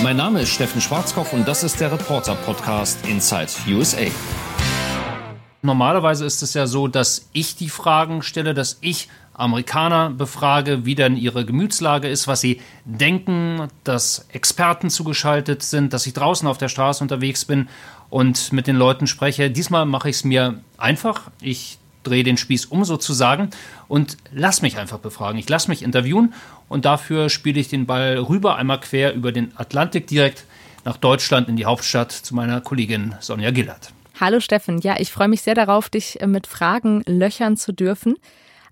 Mein Name ist Steffen Schwarzkopf und das ist der Reporter-Podcast Inside USA. Normalerweise ist es ja so, dass ich die Fragen stelle, dass ich Amerikaner befrage, wie denn ihre Gemütslage ist, was sie denken, dass Experten zugeschaltet sind, dass ich draußen auf der Straße unterwegs bin und mit den Leuten spreche. Diesmal mache ich es mir einfach. Ich drehe den Spieß um sozusagen und lass mich einfach befragen. Ich lasse mich interviewen und dafür spiele ich den Ball rüber, einmal quer über den Atlantik direkt nach Deutschland in die Hauptstadt zu meiner Kollegin Sonja Gillert. Hallo Steffen, ja, ich freue mich sehr darauf, dich mit Fragen löchern zu dürfen.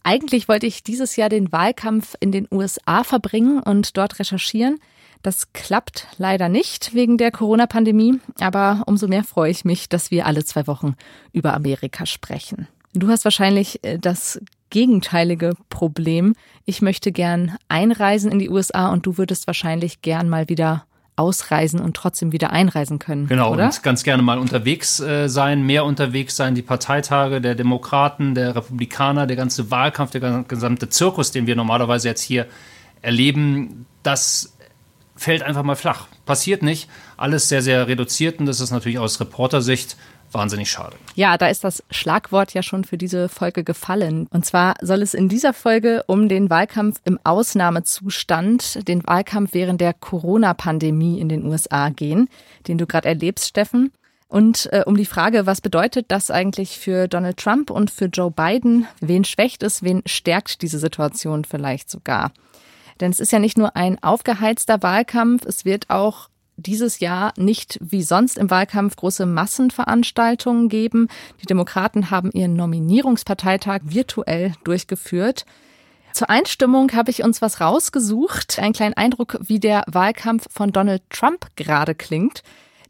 Eigentlich wollte ich dieses Jahr den Wahlkampf in den USA verbringen und dort recherchieren. Das klappt leider nicht wegen der Corona-Pandemie, aber umso mehr freue ich mich, dass wir alle zwei Wochen über Amerika sprechen. Du hast wahrscheinlich äh, das gegenteilige Problem. Ich möchte gern einreisen in die USA und du würdest wahrscheinlich gern mal wieder ausreisen und trotzdem wieder einreisen können. Genau, oder? und ganz gerne mal unterwegs äh, sein, mehr unterwegs sein, die Parteitage der Demokraten, der Republikaner, der ganze Wahlkampf, der gesamte Zirkus, den wir normalerweise jetzt hier erleben, das fällt einfach mal flach. Passiert nicht. Alles sehr, sehr reduziert und das ist natürlich aus Reportersicht wahnsinnig schade. Ja, da ist das Schlagwort ja schon für diese Folge gefallen. Und zwar soll es in dieser Folge um den Wahlkampf im Ausnahmezustand, den Wahlkampf während der Corona-Pandemie in den USA gehen, den du gerade erlebst, Steffen. Und äh, um die Frage, was bedeutet das eigentlich für Donald Trump und für Joe Biden? Wen schwächt es, wen stärkt diese Situation vielleicht sogar? Denn es ist ja nicht nur ein aufgeheizter Wahlkampf, es wird auch dieses Jahr nicht wie sonst im Wahlkampf große Massenveranstaltungen geben. Die Demokraten haben ihren Nominierungsparteitag virtuell durchgeführt. Zur Einstimmung habe ich uns was rausgesucht, einen kleinen Eindruck, wie der Wahlkampf von Donald Trump gerade klingt.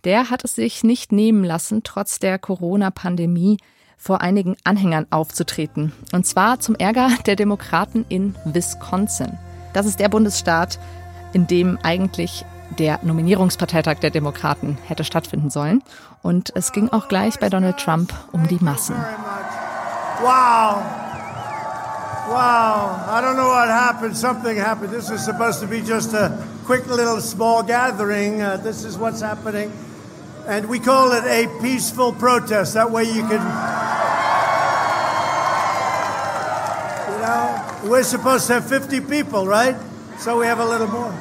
Der hat es sich nicht nehmen lassen, trotz der Corona-Pandemie vor einigen Anhängern aufzutreten. Und zwar zum Ärger der Demokraten in Wisconsin. Das ist der Bundesstaat, in dem eigentlich der Nominierungsparteitag der Demokraten hätte stattfinden sollen. Und es ging auch gleich bei Donald Trump um die Massen. Wow. Wow. I don't know what happened. Something happened. This was supposed to be just a quick little small gathering. Uh, this is what's happening. And we call it a peaceful protest. That way you can. You know, we're supposed to have 50 people, right? So we have a little more.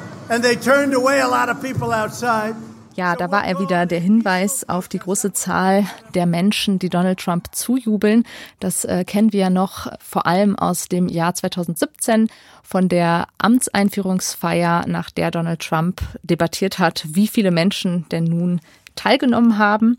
Ja, da war er wieder der Hinweis auf die große Zahl der Menschen, die Donald Trump zujubeln. Das äh, kennen wir ja noch vor allem aus dem Jahr 2017 von der Amtseinführungsfeier, nach der Donald Trump debattiert hat, wie viele Menschen denn nun teilgenommen haben.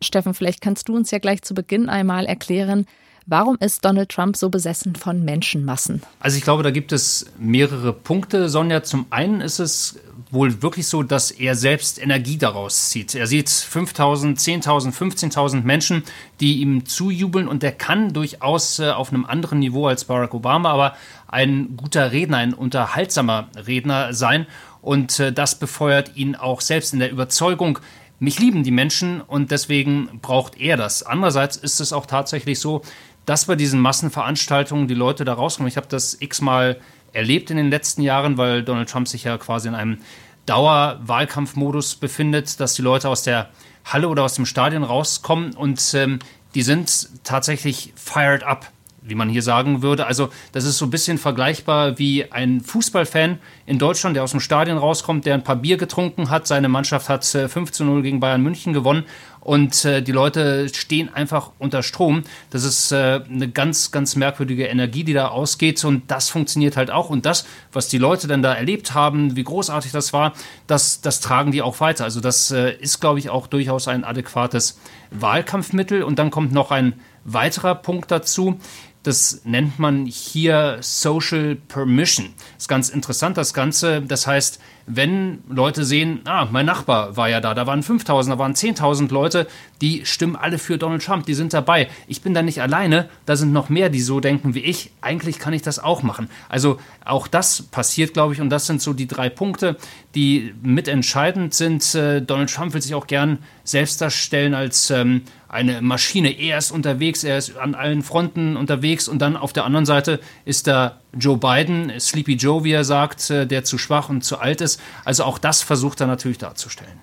Steffen, vielleicht kannst du uns ja gleich zu Beginn einmal erklären, Warum ist Donald Trump so besessen von Menschenmassen? Also ich glaube, da gibt es mehrere Punkte, Sonja. Zum einen ist es wohl wirklich so, dass er selbst Energie daraus zieht. Er sieht 5.000, 10.000, 15.000 Menschen, die ihm zujubeln und er kann durchaus äh, auf einem anderen Niveau als Barack Obama, aber ein guter Redner, ein unterhaltsamer Redner sein und äh, das befeuert ihn auch selbst in der Überzeugung, mich lieben die Menschen und deswegen braucht er das. Andererseits ist es auch tatsächlich so, dass bei diesen Massenveranstaltungen die Leute da rauskommen. Ich habe das x-mal erlebt in den letzten Jahren, weil Donald Trump sich ja quasi in einem Dauerwahlkampfmodus befindet, dass die Leute aus der Halle oder aus dem Stadion rauskommen und ähm, die sind tatsächlich fired up wie man hier sagen würde. Also das ist so ein bisschen vergleichbar wie ein Fußballfan in Deutschland, der aus dem Stadion rauskommt, der ein paar Bier getrunken hat. Seine Mannschaft hat 5 äh, zu 0 gegen Bayern München gewonnen und äh, die Leute stehen einfach unter Strom. Das ist äh, eine ganz, ganz merkwürdige Energie, die da ausgeht und das funktioniert halt auch. Und das, was die Leute dann da erlebt haben, wie großartig das war, das, das tragen die auch weiter. Also das ist, glaube ich, auch durchaus ein adäquates Wahlkampfmittel. Und dann kommt noch ein weiterer Punkt dazu. Das nennt man hier Social Permission. Das ist ganz interessant, das Ganze. Das heißt, wenn Leute sehen, ah, mein Nachbar war ja da, da waren 5000, da waren 10.000 Leute, die stimmen alle für Donald Trump, die sind dabei. Ich bin da nicht alleine, da sind noch mehr, die so denken wie ich. Eigentlich kann ich das auch machen. Also auch das passiert, glaube ich, und das sind so die drei Punkte, die mitentscheidend sind. Äh, Donald Trump will sich auch gern selbst darstellen als ähm, eine Maschine. Er ist unterwegs, er ist an allen Fronten unterwegs und dann auf der anderen Seite ist da Joe Biden, Sleepy Joe, wie er sagt, äh, der zu schwach und zu alt ist. Also auch das versucht er natürlich darzustellen.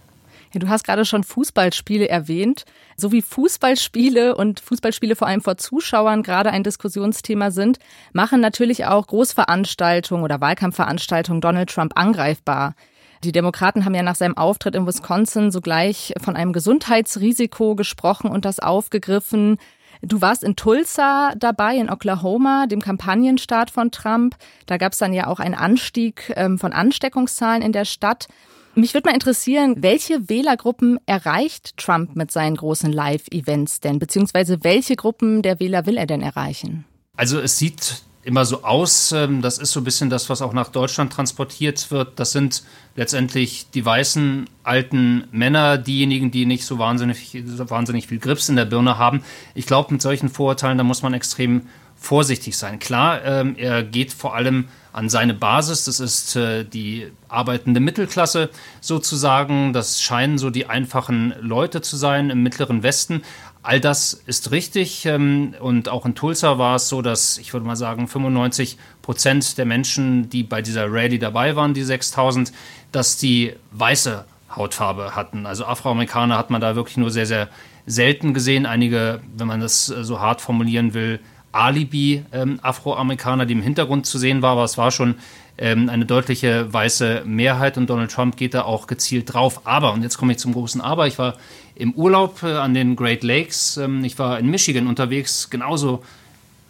Ja, du hast gerade schon Fußballspiele erwähnt. So wie Fußballspiele und Fußballspiele vor allem vor Zuschauern gerade ein Diskussionsthema sind, machen natürlich auch Großveranstaltungen oder Wahlkampfveranstaltungen Donald Trump angreifbar. Die Demokraten haben ja nach seinem Auftritt in Wisconsin sogleich von einem Gesundheitsrisiko gesprochen und das aufgegriffen. Du warst in Tulsa dabei, in Oklahoma, dem Kampagnenstaat von Trump. Da gab es dann ja auch einen Anstieg ähm, von Ansteckungszahlen in der Stadt. Mich würde mal interessieren, welche Wählergruppen erreicht Trump mit seinen großen Live-Events denn? Beziehungsweise welche Gruppen der Wähler will er denn erreichen? Also es sieht immer so aus. Ähm, das ist so ein bisschen das, was auch nach Deutschland transportiert wird. Das sind letztendlich die weißen alten Männer, diejenigen, die nicht so wahnsinnig, so wahnsinnig viel Grips in der Birne haben. Ich glaube, mit solchen Vorurteilen, da muss man extrem vorsichtig sein. Klar, ähm, er geht vor allem an seine Basis. Das ist äh, die arbeitende Mittelklasse sozusagen. Das scheinen so die einfachen Leute zu sein im mittleren Westen. All das ist richtig. Ähm, und auch in Tulsa war es so, dass ich würde mal sagen, 95 Prozent der Menschen, die bei dieser Rallye dabei waren, die 6000, dass die weiße Hautfarbe hatten. Also Afroamerikaner hat man da wirklich nur sehr, sehr selten gesehen. Einige, wenn man das äh, so hart formulieren will, Alibi-Afroamerikaner, ähm, die im Hintergrund zu sehen war, aber es war schon ähm, eine deutliche weiße Mehrheit und Donald Trump geht da auch gezielt drauf. Aber, und jetzt komme ich zum großen Aber, ich war im Urlaub äh, an den Great Lakes. Ähm, ich war in Michigan unterwegs, genauso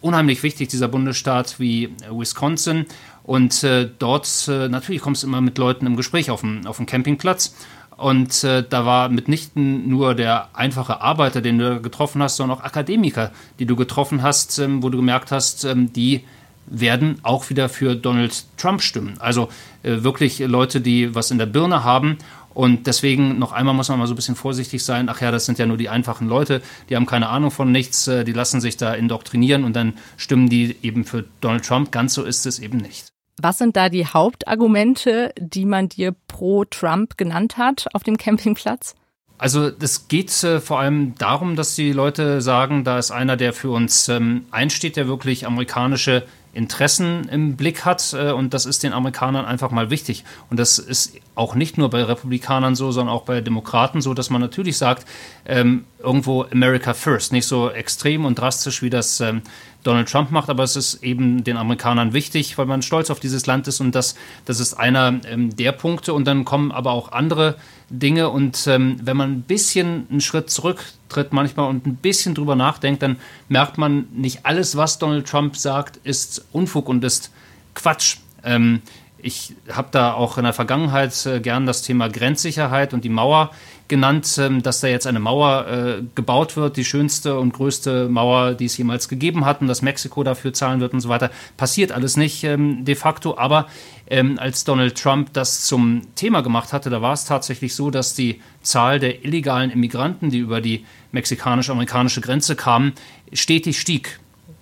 unheimlich wichtig, dieser Bundesstaat wie äh, Wisconsin. Und äh, dort, natürlich kommst du immer mit Leuten im Gespräch auf dem, auf dem Campingplatz. Und äh, da war mitnichten nur der einfache Arbeiter, den du getroffen hast, sondern auch Akademiker, die du getroffen hast, ähm, wo du gemerkt hast, ähm, die werden auch wieder für Donald Trump stimmen. Also äh, wirklich Leute, die was in der Birne haben und deswegen noch einmal muss man mal so ein bisschen vorsichtig sein. Ach ja, das sind ja nur die einfachen Leute, die haben keine Ahnung von nichts, äh, die lassen sich da indoktrinieren und dann stimmen die eben für Donald Trump. Ganz so ist es eben nicht. Was sind da die Hauptargumente, die man dir pro Trump genannt hat auf dem Campingplatz? Also das geht äh, vor allem darum, dass die Leute sagen, da ist einer, der für uns ähm, einsteht, der wirklich amerikanische Interessen im Blick hat äh, und das ist den Amerikanern einfach mal wichtig. Und das ist auch nicht nur bei Republikanern so, sondern auch bei Demokraten so, dass man natürlich sagt, ähm, irgendwo America First, nicht so extrem und drastisch, wie das ähm, Donald Trump macht, aber es ist eben den Amerikanern wichtig, weil man stolz auf dieses Land ist und das, das ist einer ähm, der Punkte. Und dann kommen aber auch andere Dinge und ähm, wenn man ein bisschen einen Schritt zurücktritt manchmal und ein bisschen drüber nachdenkt, dann merkt man, nicht alles, was Donald Trump sagt, ist Unfug und ist Quatsch. Ähm, ich habe da auch in der Vergangenheit äh, gern das Thema Grenzsicherheit und die Mauer genannt, ähm, dass da jetzt eine Mauer äh, gebaut wird, die schönste und größte Mauer, die es jemals gegeben hat und dass Mexiko dafür zahlen wird und so weiter. Passiert alles nicht ähm, de facto, aber ähm, als Donald Trump das zum Thema gemacht hatte, da war es tatsächlich so, dass die Zahl der illegalen Immigranten, die über die mexikanisch-amerikanische Grenze kamen, stetig stieg.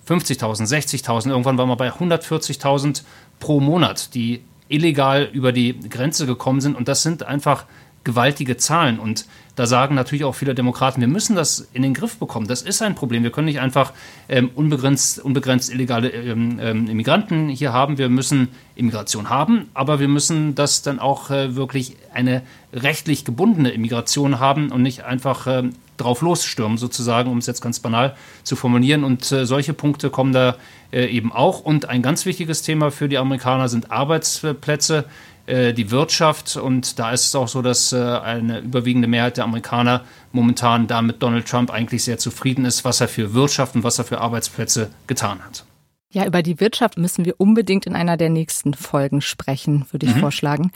50.000, 60.000, irgendwann waren wir bei 140.000 pro Monat, die illegal über die Grenze gekommen sind. Und das sind einfach gewaltige Zahlen. Und da sagen natürlich auch viele Demokraten, wir müssen das in den Griff bekommen. Das ist ein Problem. Wir können nicht einfach ähm, unbegrenzt, unbegrenzt illegale ähm, ähm, Immigranten hier haben. Wir müssen Immigration haben, aber wir müssen das dann auch äh, wirklich eine rechtlich gebundene Immigration haben und nicht einfach äh, drauf losstürmen, sozusagen, um es jetzt ganz banal zu formulieren. Und äh, solche Punkte kommen da äh, eben auch. Und ein ganz wichtiges Thema für die Amerikaner sind Arbeitsplätze. Äh, die Wirtschaft. Und da ist es auch so, dass äh, eine überwiegende Mehrheit der Amerikaner momentan da mit Donald Trump eigentlich sehr zufrieden ist, was er für Wirtschaft und was er für Arbeitsplätze getan hat. Ja, über die Wirtschaft müssen wir unbedingt in einer der nächsten Folgen sprechen, würde ich mhm. vorschlagen.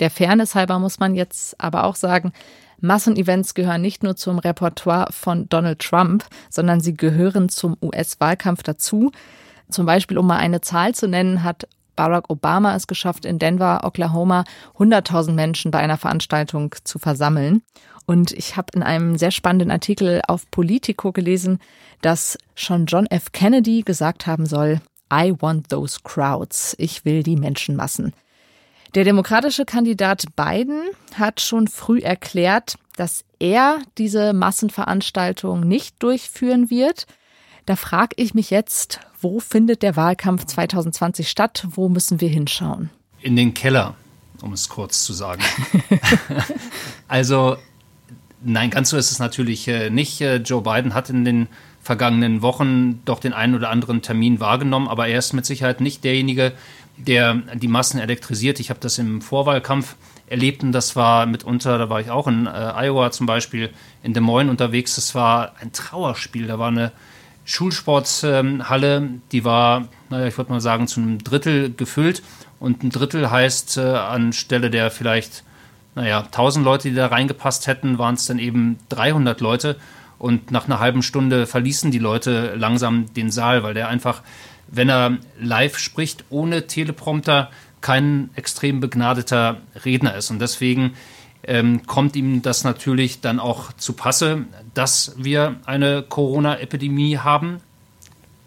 Der Fairness halber muss man jetzt aber auch sagen, Massenevents gehören nicht nur zum Repertoire von Donald Trump, sondern sie gehören zum US-Wahlkampf dazu. Zum Beispiel, um mal eine Zahl zu nennen, hat Barack Obama es geschafft, in Denver, Oklahoma 100.000 Menschen bei einer Veranstaltung zu versammeln. Und ich habe in einem sehr spannenden Artikel auf Politico gelesen, dass schon John F. Kennedy gesagt haben soll, I want those crowds. Ich will die Menschenmassen. Der demokratische Kandidat Biden hat schon früh erklärt, dass er diese Massenveranstaltung nicht durchführen wird. Da frage ich mich jetzt, wo findet der Wahlkampf 2020 statt? Wo müssen wir hinschauen? In den Keller, um es kurz zu sagen. also, nein, ganz so ist es natürlich äh, nicht. Äh, Joe Biden hat in den vergangenen Wochen doch den einen oder anderen Termin wahrgenommen, aber er ist mit Sicherheit nicht derjenige, der die Massen elektrisiert. Ich habe das im Vorwahlkampf erlebt und das war mitunter, da war ich auch in äh, Iowa zum Beispiel, in Des Moines unterwegs. Das war ein Trauerspiel. Da war eine Schulsporthalle, ähm, die war, naja, ich würde mal sagen, zu einem Drittel gefüllt. Und ein Drittel heißt, äh, anstelle der vielleicht, naja, 1000 Leute, die da reingepasst hätten, waren es dann eben 300 Leute. Und nach einer halben Stunde verließen die Leute langsam den Saal, weil der einfach, wenn er live spricht, ohne Teleprompter, kein extrem begnadeter Redner ist. Und deswegen ähm, kommt ihm das natürlich dann auch zu Passe, dass wir eine Corona-Epidemie haben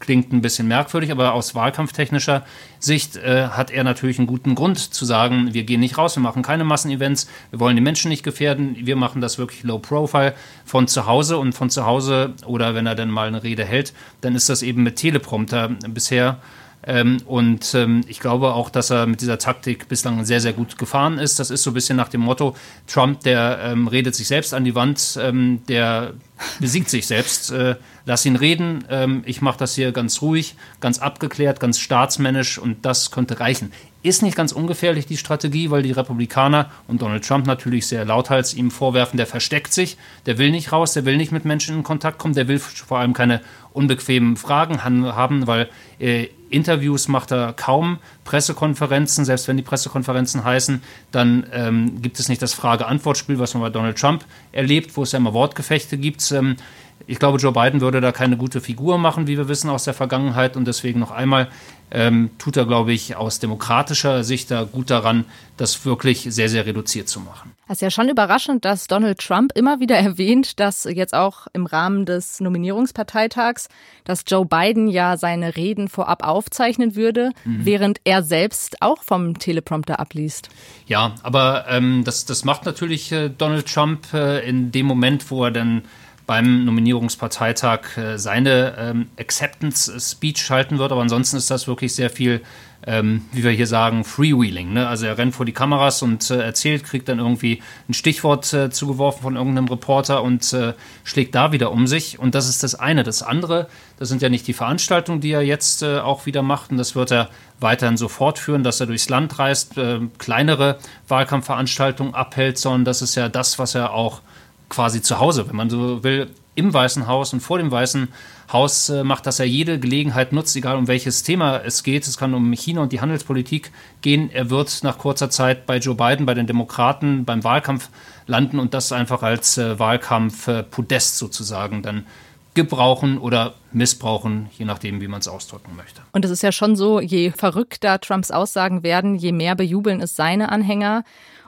klingt ein bisschen merkwürdig, aber aus wahlkampftechnischer Sicht äh, hat er natürlich einen guten Grund zu sagen, wir gehen nicht raus, wir machen keine Massenevents, wir wollen die Menschen nicht gefährden, wir machen das wirklich low profile von zu Hause und von zu Hause oder wenn er dann mal eine Rede hält, dann ist das eben mit Teleprompter bisher ähm, und ähm, ich glaube auch, dass er mit dieser Taktik bislang sehr, sehr gut gefahren ist. Das ist so ein bisschen nach dem Motto, Trump, der ähm, redet sich selbst an die Wand, ähm, der besiegt sich selbst. Äh, lass ihn reden. Ähm, ich mache das hier ganz ruhig, ganz abgeklärt, ganz staatsmännisch und das könnte reichen. Ist nicht ganz ungefährlich, die Strategie, weil die Republikaner und Donald Trump natürlich sehr lauthals ihm vorwerfen, der versteckt sich, der will nicht raus, der will nicht mit Menschen in Kontakt kommen, der will vor allem keine unbequemen Fragen haben, weil äh, Interviews macht er kaum, Pressekonferenzen, selbst wenn die Pressekonferenzen heißen, dann ähm, gibt es nicht das Frage-Antwort-Spiel, was man bei Donald Trump erlebt, wo es ja immer Wortgefechte gibt. Ähm, ich glaube, Joe Biden würde da keine gute Figur machen, wie wir wissen aus der Vergangenheit. Und deswegen noch einmal ähm, tut er, glaube ich, aus demokratischer Sicht da gut daran, das wirklich sehr, sehr reduziert zu machen. Es ist ja schon überraschend, dass Donald Trump immer wieder erwähnt, dass jetzt auch im Rahmen des Nominierungsparteitags, dass Joe Biden ja seine Reden vorab aufzeichnen würde, mhm. während er selbst auch vom Teleprompter abliest. Ja, aber ähm, das, das macht natürlich äh, Donald Trump äh, in dem Moment, wo er dann beim Nominierungsparteitag äh, seine ähm, Acceptance-Speech schalten wird. Aber ansonsten ist das wirklich sehr viel, ähm, wie wir hier sagen, Freewheeling. Ne? Also er rennt vor die Kameras und äh, erzählt, kriegt dann irgendwie ein Stichwort äh, zugeworfen von irgendeinem Reporter und schlägt da wieder um sich. Und das ist das eine. Das andere, das sind ja nicht die Veranstaltungen, die er jetzt auch wieder macht. Und das wird er weiterhin so fortführen, dass er durchs Land reist, kleinere Wahlkampfveranstaltungen abhält, sondern das ist ja das, was er auch quasi zu Hause, wenn man so will, im Weißen Haus und vor dem Weißen Haus äh, macht, dass er jede Gelegenheit nutzt, egal um welches Thema es geht. Es kann um China und die Handelspolitik gehen. Er wird nach kurzer Zeit bei Joe Biden, bei den Demokraten, beim Wahlkampf landen und das einfach als äh, Wahlkampf-Podest sozusagen dann gebrauchen oder missbrauchen, je nachdem, wie man es ausdrücken möchte. Und es ist ja schon so, je verrückter Trumps Aussagen werden, je mehr bejubeln es seine Anhänger.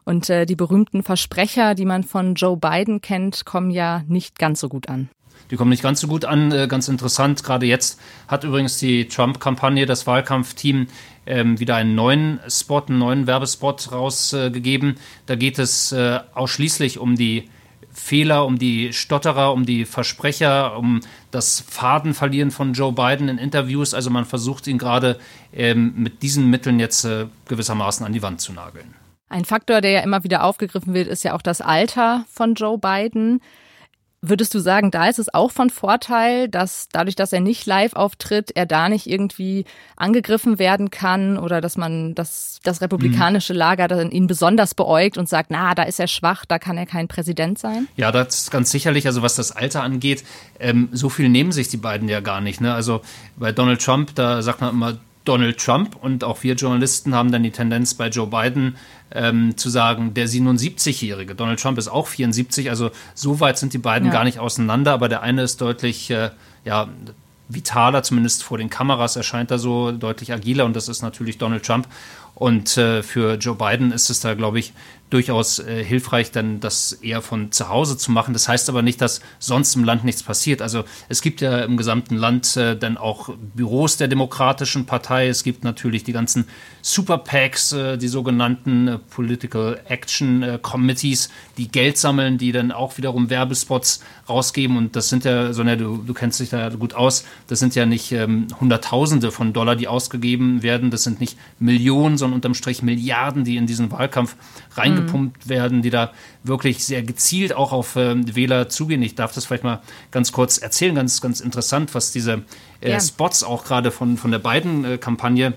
Und äh, die berühmten Versprecher, die man von Joe Biden kennt, kommen ja nicht ganz so gut an. Die kommen nicht ganz so gut an. Äh, ganz interessant, gerade jetzt hat übrigens die Trump-Kampagne, das Wahlkampfteam, ähm, wieder einen neuen Spot, einen neuen Werbespot rausgegeben. Da geht es äh, ausschließlich um die Fehler, um die Stotterer, um die Versprecher, um das Fadenverlieren von Joe Biden in Interviews. Also man versucht ihn gerade ähm, mit diesen Mitteln jetzt äh, gewissermaßen an die Wand zu nageln. Ein Faktor, der ja immer wieder aufgegriffen wird, ist ja auch das Alter von Joe Biden. Würdest du sagen, da ist es auch von Vorteil, dass dadurch, dass er nicht live auftritt, er da nicht irgendwie angegriffen werden kann oder dass man das, das republikanische mhm. Lager dann ihn besonders beäugt und sagt, na, da ist er schwach, da kann er kein Präsident sein? Ja, das ist ganz sicherlich. Also was das Alter angeht, ähm, so viel nehmen sich die beiden ja gar nicht. Ne? Also bei Donald Trump, da sagt man immer Donald Trump und auch wir Journalisten haben dann die Tendenz bei Joe Biden ähm, zu sagen, der 77-Jährige. Donald Trump ist auch 74, also so weit sind die beiden ja. gar nicht auseinander, aber der eine ist deutlich, äh, ja, vitaler, zumindest vor den Kameras erscheint er so deutlich agiler und das ist natürlich Donald Trump. Und äh, für Joe Biden ist es da, glaube ich, durchaus äh, hilfreich, dann das eher von zu Hause zu machen. Das heißt aber nicht, dass sonst im Land nichts passiert. Also es gibt ja im gesamten Land äh, dann auch Büros der Demokratischen Partei. Es gibt natürlich die ganzen Super PACs, äh, die sogenannten äh, Political Action äh, Committees, die Geld sammeln, die dann auch wiederum Werbespots rausgeben. Und das sind ja, Sonja, du, du kennst dich da gut aus, das sind ja nicht ähm, Hunderttausende von Dollar, die ausgegeben werden. Das sind nicht Millionen, sondern unterm Strich Milliarden, die in diesen Wahlkampf reingepumpt mhm. werden, die da wirklich sehr gezielt auch auf äh, Wähler zugehen. Ich darf das vielleicht mal ganz kurz erzählen, ganz, ganz interessant, was diese äh, ja. Spots auch gerade von, von der Biden-Kampagne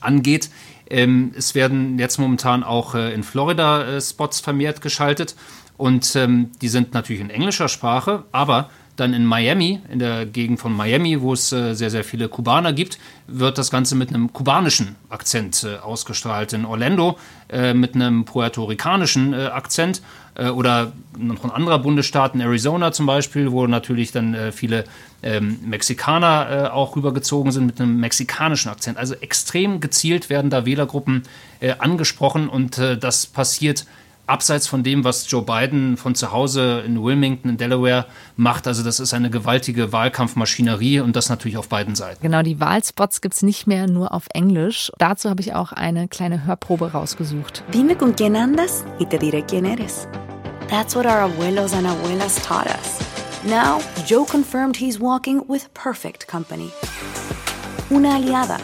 angeht. Ähm, es werden jetzt momentan auch äh, in Florida äh, Spots vermehrt geschaltet und ähm, die sind natürlich in englischer Sprache, aber dann in Miami, in der Gegend von Miami, wo es äh, sehr, sehr viele Kubaner gibt, wird das Ganze mit einem kubanischen Akzent äh, ausgestrahlt. In Orlando äh, mit einem puerto-ricanischen äh, Akzent äh, oder noch ein anderer Bundesstaat, in Arizona zum Beispiel, wo natürlich dann äh, viele ähm, Mexikaner auch rübergezogen sind mit einem mexikanischen Akzent. Also extrem gezielt werden da Wählergruppen angesprochen und das passiert abseits von dem, was Joe Biden von zu Hause in Wilmington in Delaware macht. Also das ist eine gewaltige Wahlkampfmaschinerie und das natürlich auf beiden Seiten. Genau, die Wahlspots gibt es nicht mehr nur auf Englisch. Dazu habe ich auch eine kleine Hörprobe rausgesucht. Dime con quién andas y te diré quién eres. That's what our abuelos and abuelas taught us. Now, Joe confirmed he's walking with perfect company. Una aliada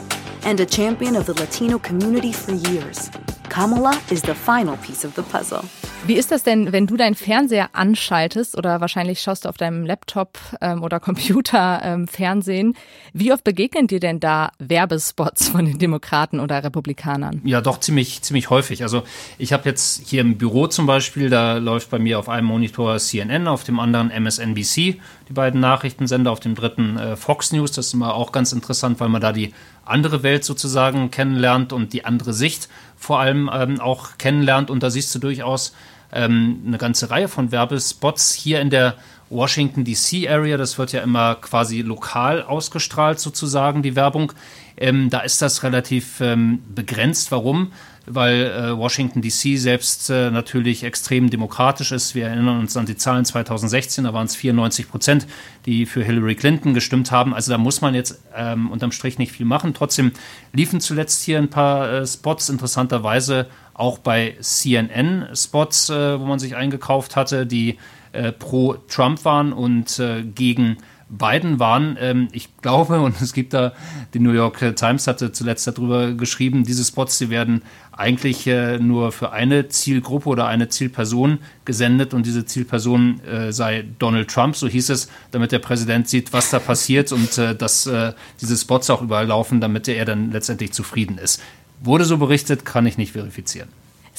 and a champion of the Latino community for years. Kamala is the final piece of the puzzle. Wie ist das denn, wenn du deinen Fernseher anschaltest oder wahrscheinlich schaust du auf deinem Laptop ähm, oder Computer ähm, Fernsehen? Wie oft begegnen dir denn da Werbespots von den Demokraten oder Republikanern? Ja, doch ziemlich, ziemlich häufig. Also ich habe jetzt hier im Büro zum Beispiel, da läuft bei mir auf einem Monitor CNN, auf dem anderen MSNBC, die beiden Nachrichtensender, auf dem dritten äh, Fox News. Das ist immer auch ganz interessant, weil man da die andere Welt sozusagen kennenlernt und die andere Sicht vor allem ähm, auch kennenlernt. Und da siehst du durchaus ähm, eine ganze Reihe von Werbespots hier in der Washington DC Area. Das wird ja immer quasi lokal ausgestrahlt sozusagen, die Werbung. Ähm, da ist das relativ ähm, begrenzt. Warum? Weil äh, Washington DC selbst äh, natürlich extrem demokratisch ist. Wir erinnern uns an die Zahlen 2016, da waren es 94 Prozent, die für Hillary Clinton gestimmt haben. Also da muss man jetzt ähm, unterm Strich nicht viel machen. Trotzdem liefen zuletzt hier ein paar äh, Spots, interessanterweise auch bei CNN Spots, äh, wo man sich eingekauft hatte, die äh, pro Trump waren und äh, gegen beiden waren, ähm, ich glaube, und es gibt da, die New York Times hatte zuletzt darüber geschrieben, diese Spots, die werden eigentlich äh, nur für eine Zielgruppe oder eine Zielperson gesendet und diese Zielperson äh, sei Donald Trump, so hieß es, damit der Präsident sieht, was da passiert und äh, dass äh, diese Spots auch überall laufen, damit er dann letztendlich zufrieden ist. Wurde so berichtet, kann ich nicht verifizieren.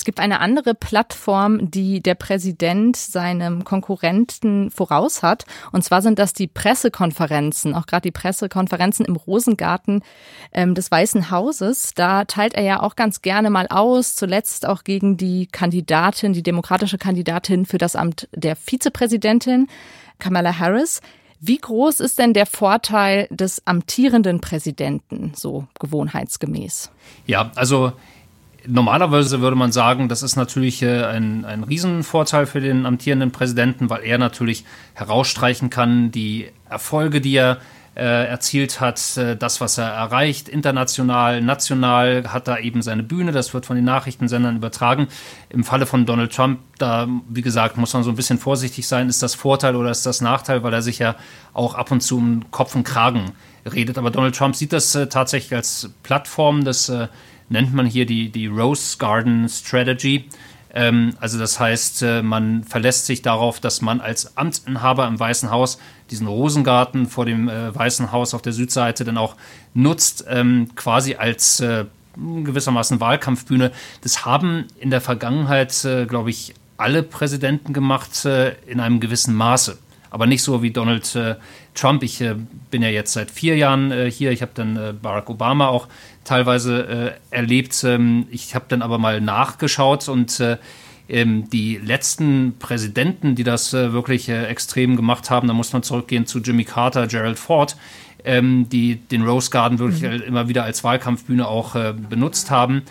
Es gibt eine andere Plattform, die der Präsident seinem Konkurrenten voraus hat. Und zwar sind das die Pressekonferenzen, auch gerade die Pressekonferenzen im Rosengarten ähm, des Weißen Hauses. Da teilt er ja auch ganz gerne mal aus, zuletzt auch gegen die Kandidatin, die demokratische Kandidatin für das Amt der Vizepräsidentin, Kamala Harris. Wie groß ist denn der Vorteil des amtierenden Präsidenten, so gewohnheitsgemäß? Ja, also Normalerweise würde man sagen, das ist natürlich äh, ein, ein Riesenvorteil für den amtierenden Präsidenten, weil er natürlich herausstreichen kann, die Erfolge, die er äh, erzielt hat, äh, das, was er erreicht, international, national, hat da eben seine Bühne, das wird von den Nachrichtensendern übertragen. Im Falle von Donald Trump, da, wie gesagt, muss man so ein bisschen vorsichtig sein, ist das Vorteil oder ist das Nachteil, weil er sich ja auch ab und zu um Kopf und Kragen redet. Aber Donald Trump sieht das tatsächlich als Plattform des nennt man hier die, die Rose Garden Strategy. Ähm, also das heißt, äh, man verlässt sich darauf, dass man als Amtsinhaber im Weißen Haus diesen Rosengarten vor dem äh, Weißen Haus auf der Südseite dann auch nutzt, ähm, quasi als äh, gewissermaßen Wahlkampfbühne. Das haben in der Vergangenheit, äh, glaube ich, alle Präsidenten gemacht äh, in einem gewissen Maße. Aber nicht so wie Donald äh, Trump. Ich bin ja jetzt seit vier Jahren hier. Ich habe dann Barack Obama auch teilweise äh, erlebt. Ähm, ich habe dann aber mal nachgeschaut und äh, ähm, die letzten Präsidenten, die das äh, wirklich äh, extrem gemacht haben, da muss man zurückgehen zu Jimmy Carter, Gerald Ford, ähm, die den Rose Garden wirklich mhm. immer wieder als Wahlkampfbühne auch äh, benutzt haben.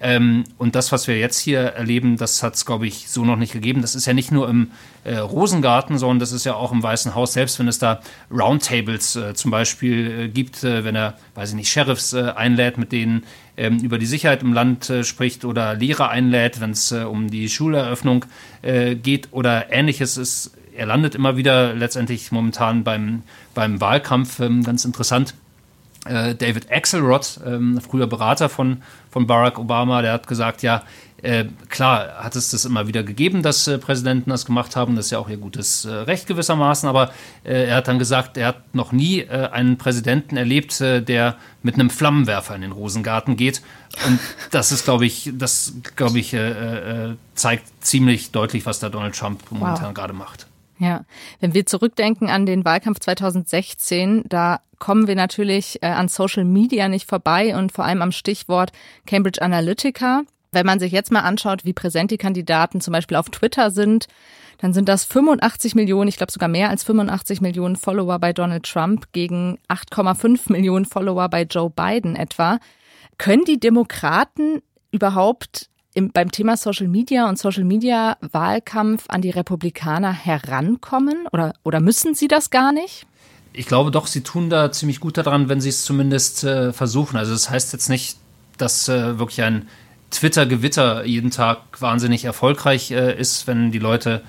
Ähm, und das, was wir jetzt hier erleben, das hat es, glaube ich, so noch nicht gegeben. Das ist ja nicht nur im äh, Rosengarten, sondern das ist ja auch im Weißen Haus, selbst wenn es da Roundtables äh, zum Beispiel äh, gibt, äh, wenn er, weiß ich nicht, Sheriffs äh, einlädt, mit denen ähm, über die Sicherheit im Land äh, spricht oder Lehrer einlädt, wenn es um die Schuleröffnung geht oder ähnliches ist. Er landet immer wieder letztendlich momentan beim, beim Wahlkampf, ähm, ganz interessant äh, David Axelrod, ähm, früher Berater von, von Barack Obama, der hat gesagt, ja, äh, klar hat es das immer wieder gegeben, dass äh, Präsidenten das gemacht haben, das ist ja auch ihr gutes äh, Recht gewissermaßen, aber äh, er hat dann gesagt, er hat noch nie äh, einen Präsidenten erlebt, der mit einem Flammenwerfer in den Rosengarten geht und das ist, glaube ich, das, glaube ich, zeigt ziemlich deutlich, was da Donald Trump momentan wow. gerade macht. Ja, wenn wir zurückdenken an den Wahlkampf 2016, da kommen wir natürlich äh, an Social Media nicht vorbei und vor allem am Stichwort Cambridge Analytica. Wenn man sich jetzt mal anschaut, wie präsent die Kandidaten zum Beispiel auf Twitter sind, dann sind das 85 Millionen, ich glaube sogar mehr als 85 Millionen Follower bei Donald Trump gegen 8,5 Millionen Follower bei Joe Biden etwa. Können die Demokraten überhaupt im, beim Thema Social Media und Social Media Wahlkampf an die Republikaner herankommen oder, oder müssen sie das gar nicht? Ich glaube doch, sie tun da ziemlich gut daran, wenn sie es zumindest äh, versuchen. Also das heißt jetzt nicht, dass äh, wirklich ein Twitter-Gewitter jeden Tag wahnsinnig erfolgreich äh, ist, wenn die Leute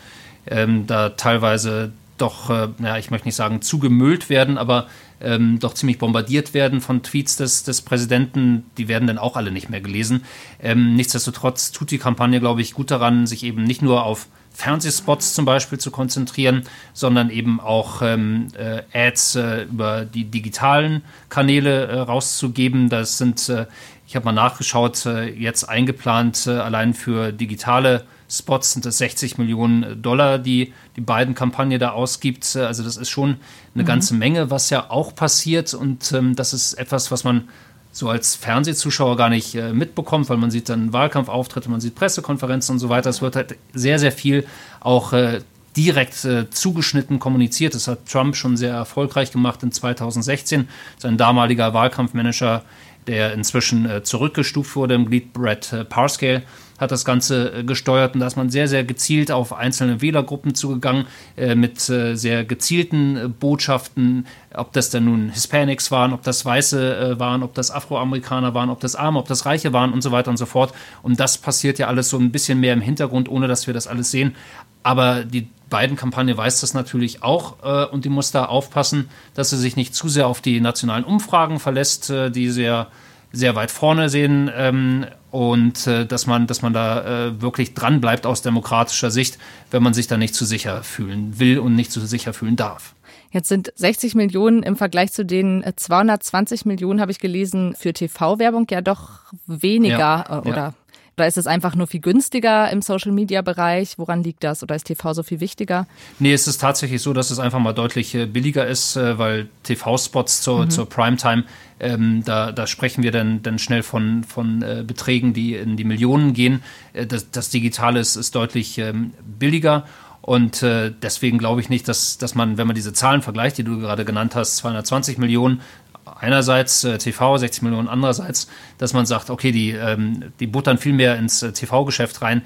ähm, da teilweise doch, äh, ja, ich möchte nicht sagen zugemüllt werden, aber ähm, doch ziemlich bombardiert werden von Tweets des, des Präsidenten. Die werden dann auch alle nicht mehr gelesen. Ähm, nichtsdestotrotz tut die Kampagne, glaube ich, gut daran, sich eben nicht nur auf Fernsehspots zum Beispiel zu konzentrieren, sondern eben auch ähm, äh, Ads äh, über die digitalen Kanäle äh, rauszugeben. Das sind, äh, ich habe mal nachgeschaut, äh, jetzt eingeplant äh, allein für digitale Spots sind das 60 Millionen Dollar, die die beiden Kampagne da ausgibt. Also das ist schon eine mhm. ganze Menge, was ja auch passiert. Und ähm, das ist etwas, was man so als Fernsehzuschauer gar nicht äh, mitbekommt, weil man sieht dann Wahlkampfauftritte, man sieht Pressekonferenzen und so weiter. Es wird halt sehr, sehr viel auch äh, direkt äh, zugeschnitten kommuniziert. Das hat Trump schon sehr erfolgreich gemacht in 2016. Sein damaliger Wahlkampfmanager, der inzwischen äh, zurückgestuft wurde im Glied Brett äh, Parscale, hat das Ganze äh, gesteuert und da ist man sehr, sehr gezielt auf einzelne Wählergruppen zugegangen äh, mit äh, sehr gezielten äh, Botschaften, ob das dann nun Hispanics waren, ob das Weiße äh, waren, ob das Afroamerikaner waren, ob das Arme, ob das Reiche waren und so weiter und so fort. Und das passiert ja alles so ein bisschen mehr im Hintergrund, ohne dass wir das alles sehen. Aber die beiden Kampagne weiß das natürlich auch äh, und die muss da aufpassen, dass sie sich nicht zu sehr auf die nationalen Umfragen verlässt, die sehr sehr weit vorne sehen ähm, und äh, dass man, dass man da äh, wirklich dran bleibt aus demokratischer Sicht, wenn man sich da nicht zu sicher fühlen will und nicht zu sicher fühlen darf. Jetzt sind 60 Millionen im Vergleich zu den 220 äh, Millionen, habe ich gelesen, für TV-Werbung ja doch weniger ja, äh, oder ja. Oder ist es einfach nur viel günstiger im Social-Media-Bereich? Woran liegt das? Oder ist TV so viel wichtiger? Nee, es ist tatsächlich so, dass es einfach mal deutlich äh, billiger ist, äh, weil TV-Spots zur, mhm. zur Primetime, ähm, da, da sprechen wir dann, dann schnell von, von äh, Beträgen, die in die Millionen gehen. Äh, das, das Digitale ist, ist deutlich ähm, billiger. Und äh, deswegen glaube ich nicht, dass, dass man, wenn man diese Zahlen vergleicht, die du gerade genannt hast, 220 Millionen einerseits äh, TV, 60 Millionen andererseits, dass man sagt, okay, die, ähm, die buttern viel mehr ins äh, TV-Geschäft rein.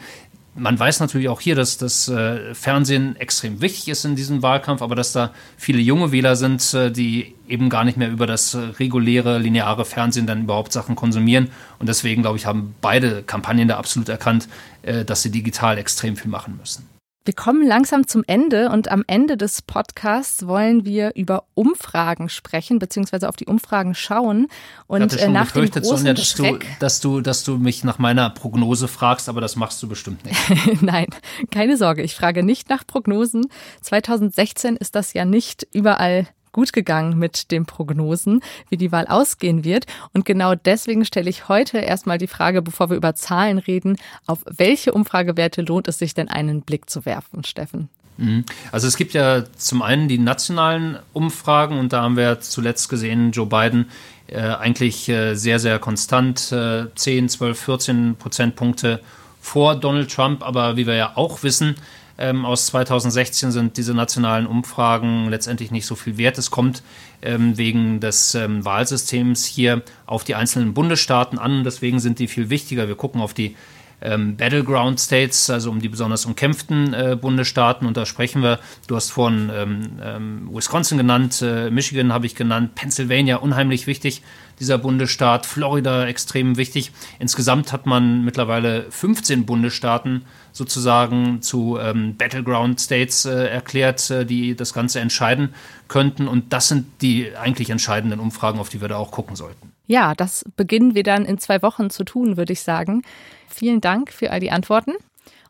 Man weiß natürlich auch hier, dass das äh, Fernsehen extrem wichtig ist in diesem Wahlkampf, aber dass da viele junge Wähler sind, äh, die eben gar nicht mehr über das äh, reguläre, lineare Fernsehen dann überhaupt Sachen konsumieren. Und deswegen, glaube ich, haben beide Kampagnen da absolut erkannt, äh, dass sie digital extrem viel machen müssen. Wir kommen langsam zum Ende und am Ende des Podcasts wollen wir über Umfragen sprechen, beziehungsweise auf die Umfragen schauen. Und ich hatte schon nach dem großen Sonja, dass, Schreck, du, dass, du, dass du mich nach meiner Prognose fragst, aber das machst du bestimmt nicht. Nein, keine Sorge, ich frage nicht nach Prognosen. 2016 ist das ja nicht überall gut gegangen mit den Prognosen, wie die Wahl ausgehen wird. Und genau deswegen stelle ich heute erstmal die Frage, bevor wir über Zahlen reden, auf welche Umfragewerte lohnt es sich denn einen Blick zu werfen, Steffen? Mhm. Also es gibt ja zum einen die nationalen Umfragen und da haben wir zuletzt gesehen, Joe Biden äh, eigentlich äh, sehr, sehr konstant, äh, 10, 12, 14 Prozentpunkte vor Donald Trump. Aber wie wir ja auch wissen, ähm, aus 2016 sind diese nationalen Umfragen letztendlich nicht so viel wert. Es kommt ähm, wegen des ähm, Wahlsystems hier auf die einzelnen Bundesstaaten an. Deswegen sind die viel wichtiger. Wir gucken auf die ähm, Battleground States, also um die besonders umkämpften äh, Bundesstaaten. Und da sprechen wir, du hast vorhin ähm, ähm, Wisconsin genannt, äh, Michigan habe ich genannt, Pennsylvania unheimlich wichtig, dieser Bundesstaat, Florida extrem wichtig. Insgesamt hat man mittlerweile 15 Bundesstaaten sozusagen zu ähm, Battleground States äh, erklärt, äh, die das Ganze entscheiden könnten. Und das sind die eigentlich entscheidenden Umfragen, auf die wir da auch gucken sollten. Ja, das beginnen wir dann in zwei Wochen zu tun, würde ich sagen. Vielen Dank für all die Antworten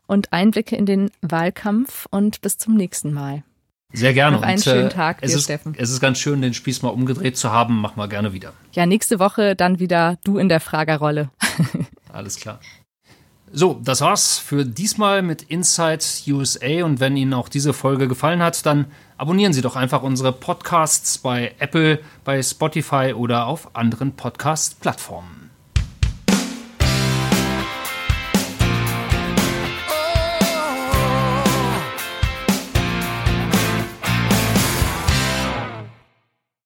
und Einblicke in den Wahlkampf und bis zum nächsten Mal. Sehr gerne. Noch einen und, schönen Tag es ist, Steffen. Es ist ganz schön, den Spieß mal umgedreht zu haben. Mach mal gerne wieder. Ja, nächste Woche dann wieder du in der Fragerrolle. Alles klar. So, das war's für diesmal mit Inside USA. Und wenn Ihnen auch diese Folge gefallen hat, dann abonnieren Sie doch einfach unsere Podcasts bei Apple, bei Spotify oder auf anderen Podcast-Plattformen.